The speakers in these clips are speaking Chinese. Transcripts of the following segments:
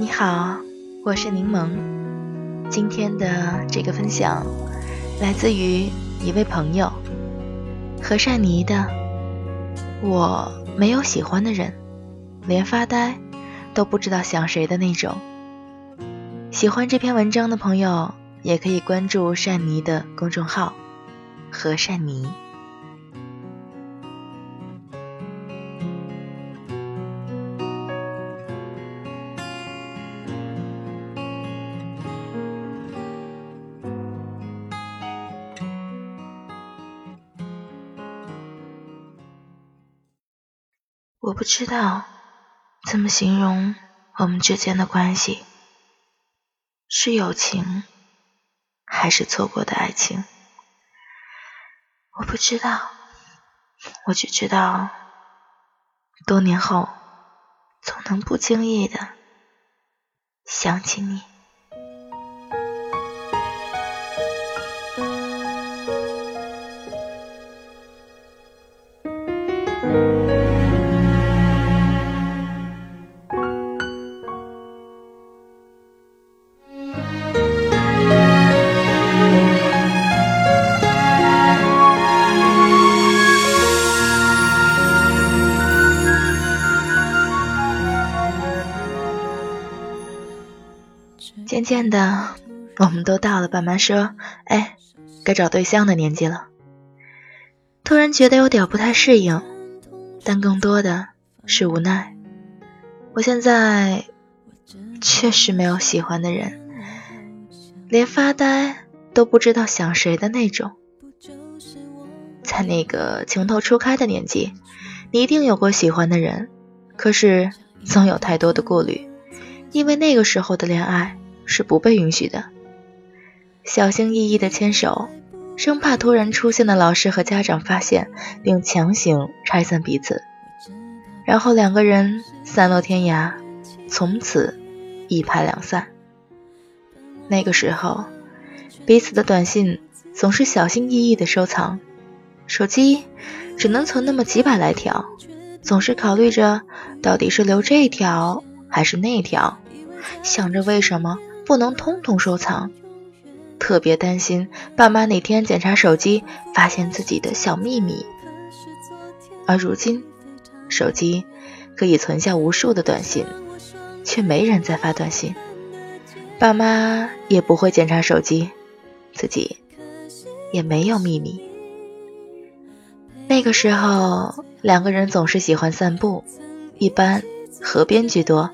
你好，我是柠檬。今天的这个分享来自于一位朋友何善妮的。我没有喜欢的人，连发呆都不知道想谁的那种。喜欢这篇文章的朋友，也可以关注善妮的公众号何善妮。我不知道怎么形容我们之间的关系，是友情还是错过的爱情？我不知道，我只知道多年后总能不经意的想起你。渐渐的，我们都到了爸妈说“哎，该找对象”的年纪了。突然觉得有点不太适应，但更多的是无奈。我现在确实没有喜欢的人，连发呆都不知道想谁的那种。在那个情窦初开的年纪，你一定有过喜欢的人，可是总有太多的顾虑，因为那个时候的恋爱。是不被允许的。小心翼翼的牵手，生怕突然出现的老师和家长发现，并强行拆散彼此，然后两个人散落天涯，从此一拍两散。那个时候，彼此的短信总是小心翼翼的收藏，手机只能存那么几百来条，总是考虑着到底是留这条还是那条，想着为什么。不能通通收藏，特别担心爸妈哪天检查手机发现自己的小秘密。而如今，手机可以存下无数的短信，却没人再发短信，爸妈也不会检查手机，自己也没有秘密。那个时候，两个人总是喜欢散步，一般河边居多，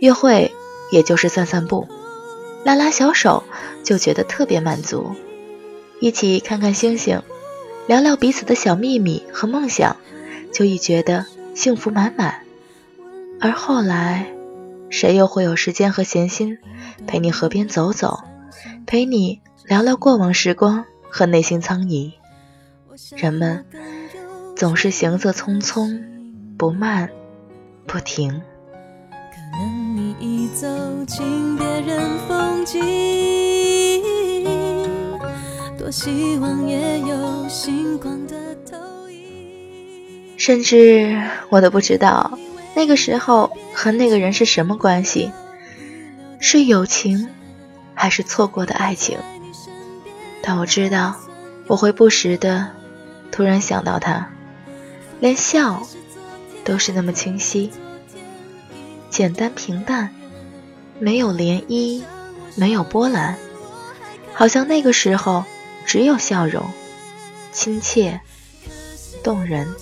约会也就是散散步。拉拉小手就觉得特别满足，一起看看星星，聊聊彼此的小秘密和梦想，就已觉得幸福满满。而后来，谁又会有时间和闲心陪你河边走走，陪你聊聊过往时光和内心苍夷？人们总是行色匆匆，不慢不停。已走进别人风景，多希望也有星光的投影。甚至我都不知道那个时候和那个人是什么关系，是友情还是错过的爱情。但我知道我会不时的突然想到他，连笑都是那么清晰。简单平淡，没有涟漪，没有波澜，好像那个时候只有笑容，亲切动人。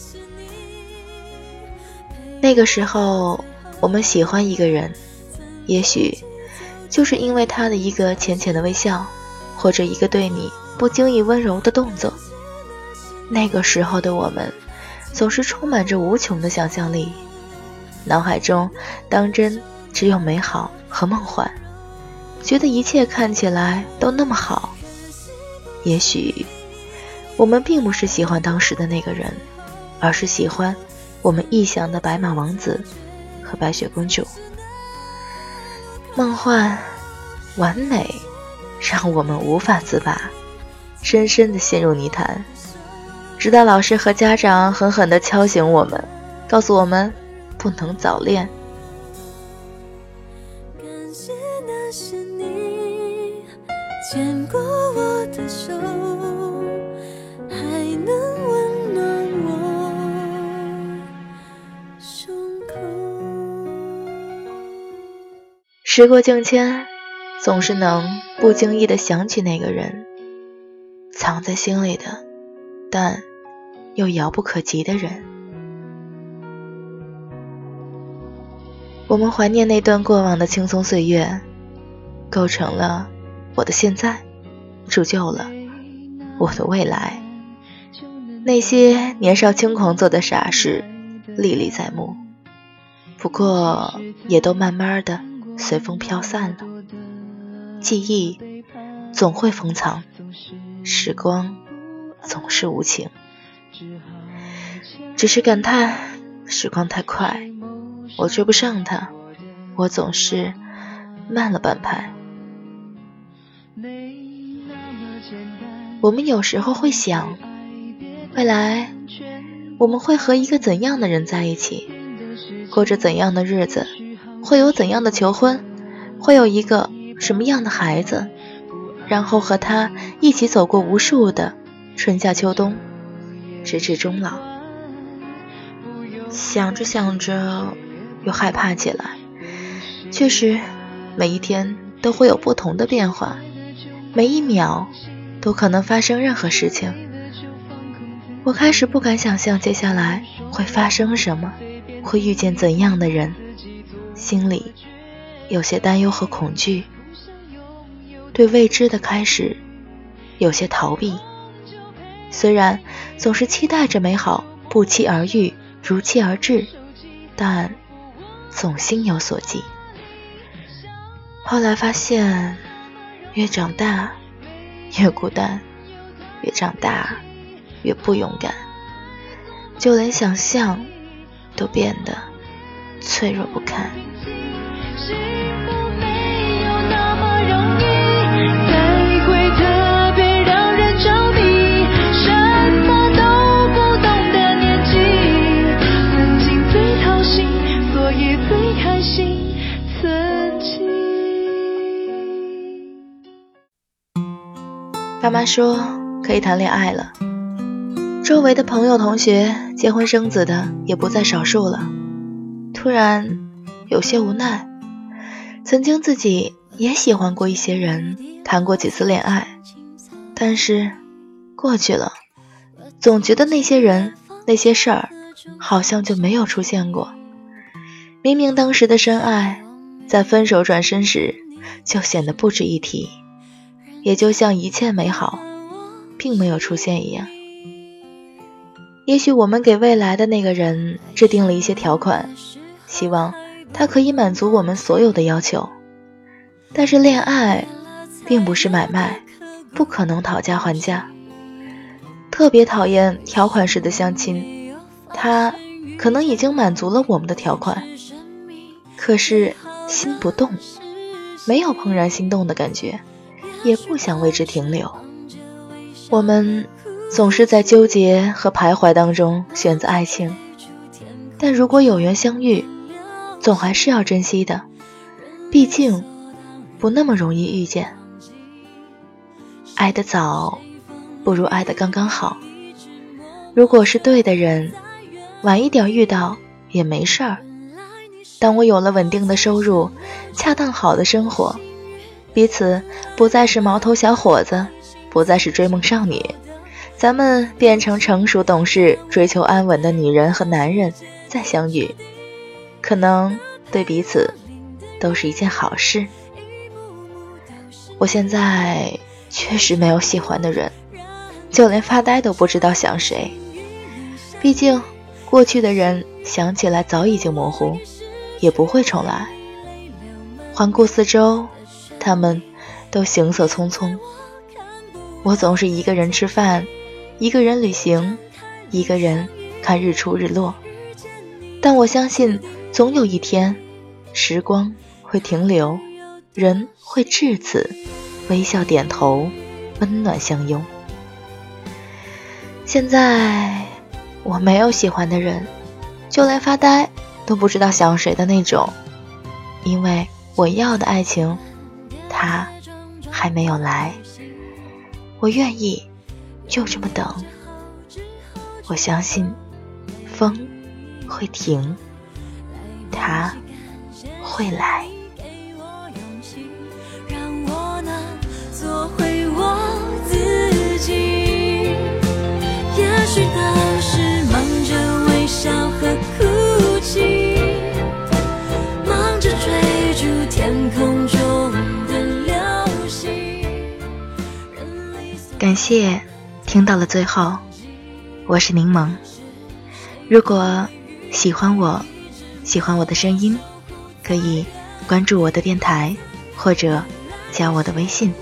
那个时候，我们喜欢一个人，也许就是因为他的一个浅浅的微笑，或者一个对你不经意温柔的动作。那个时候的我们，总是充满着无穷的想象力。脑海中当真只有美好和梦幻，觉得一切看起来都那么好。也许我们并不是喜欢当时的那个人，而是喜欢我们臆想的白马王子和白雪公主。梦幻、完美，让我们无法自拔，深深的陷入泥潭，直到老师和家长狠狠地敲醒我们，告诉我们。不能早恋。感谢那是你牵过我的手还能温暖我胸口时过境迁总是能不经意的想起那个人藏在心里的但又遥不可及的人。我们怀念那段过往的轻松岁月，构成了我的现在，铸就了我的未来。那些年少轻狂做的傻事，历历在目，不过也都慢慢的。随风飘散了，记忆总会封藏，时光总是无情，只是感叹时光太快，我追不上他，我总是慢了半拍。我们有时候会想，未来我们会和一个怎样的人在一起，过着怎样的日子？会有怎样的求婚？会有一个什么样的孩子？然后和他一起走过无数的春夏秋冬，直至终老。想着想着，又害怕起来。确实，每一天都会有不同的变化，每一秒都可能发生任何事情。我开始不敢想象接下来会发生什么，会遇见怎样的人。心里有些担忧和恐惧，对未知的开始有些逃避。虽然总是期待着美好不期而遇、如期而至，但总心有所寄。后来发现，越长大越孤单，越长大越不勇敢，就连想象都变得。脆弱不堪。爸妈说可以谈恋爱了，周围的朋友同学结婚生子的也不在少数了。突然有些无奈，曾经自己也喜欢过一些人，谈过几次恋爱，但是过去了，总觉得那些人、那些事儿好像就没有出现过。明明当时的深爱，在分手转身时就显得不值一提，也就像一切美好并没有出现一样。也许我们给未来的那个人制定了一些条款。希望他可以满足我们所有的要求，但是恋爱并不是买卖，不可能讨价还价。特别讨厌条款式的相亲，他可能已经满足了我们的条款，可是心不动，没有怦然心动的感觉，也不想为之停留。我们总是在纠结和徘徊当中选择爱情，但如果有缘相遇。总还是要珍惜的，毕竟不那么容易遇见。爱得早，不如爱得刚刚好。如果是对的人，晚一点遇到也没事儿。当我有了稳定的收入，恰当好的生活，彼此不再是毛头小伙子，不再是追梦少女，咱们变成成熟懂事、追求安稳的女人和男人，再相遇。可能对彼此都是一件好事。我现在确实没有喜欢的人，就连发呆都不知道想谁。毕竟过去的人想起来早已经模糊，也不会重来。环顾四周，他们都行色匆匆。我总是一个人吃饭，一个人旅行，一个人看日出日落。但我相信。总有一天，时光会停留，人会至此微笑点头，温暖相拥。现在我没有喜欢的人，就连发呆都不知道想谁的那种，因为我要的爱情，他还没有来，我愿意就这么等。我相信风会停，他会来。做回我自己，也许等。感谢听到了最后，我是柠檬。如果喜欢我，喜欢我的声音，可以关注我的电台，或者加我的微信：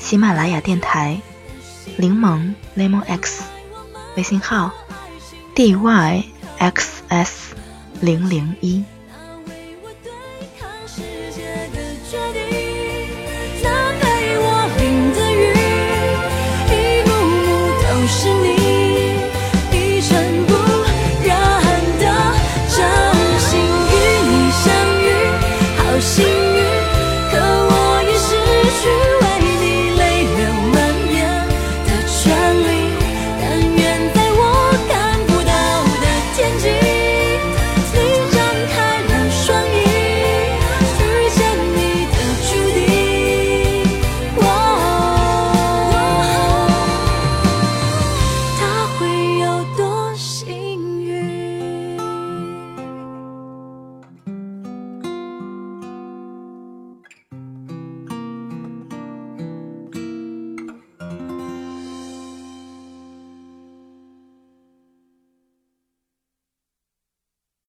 喜马拉雅电台柠檬 lemon x，微信号 d y x s 零零一。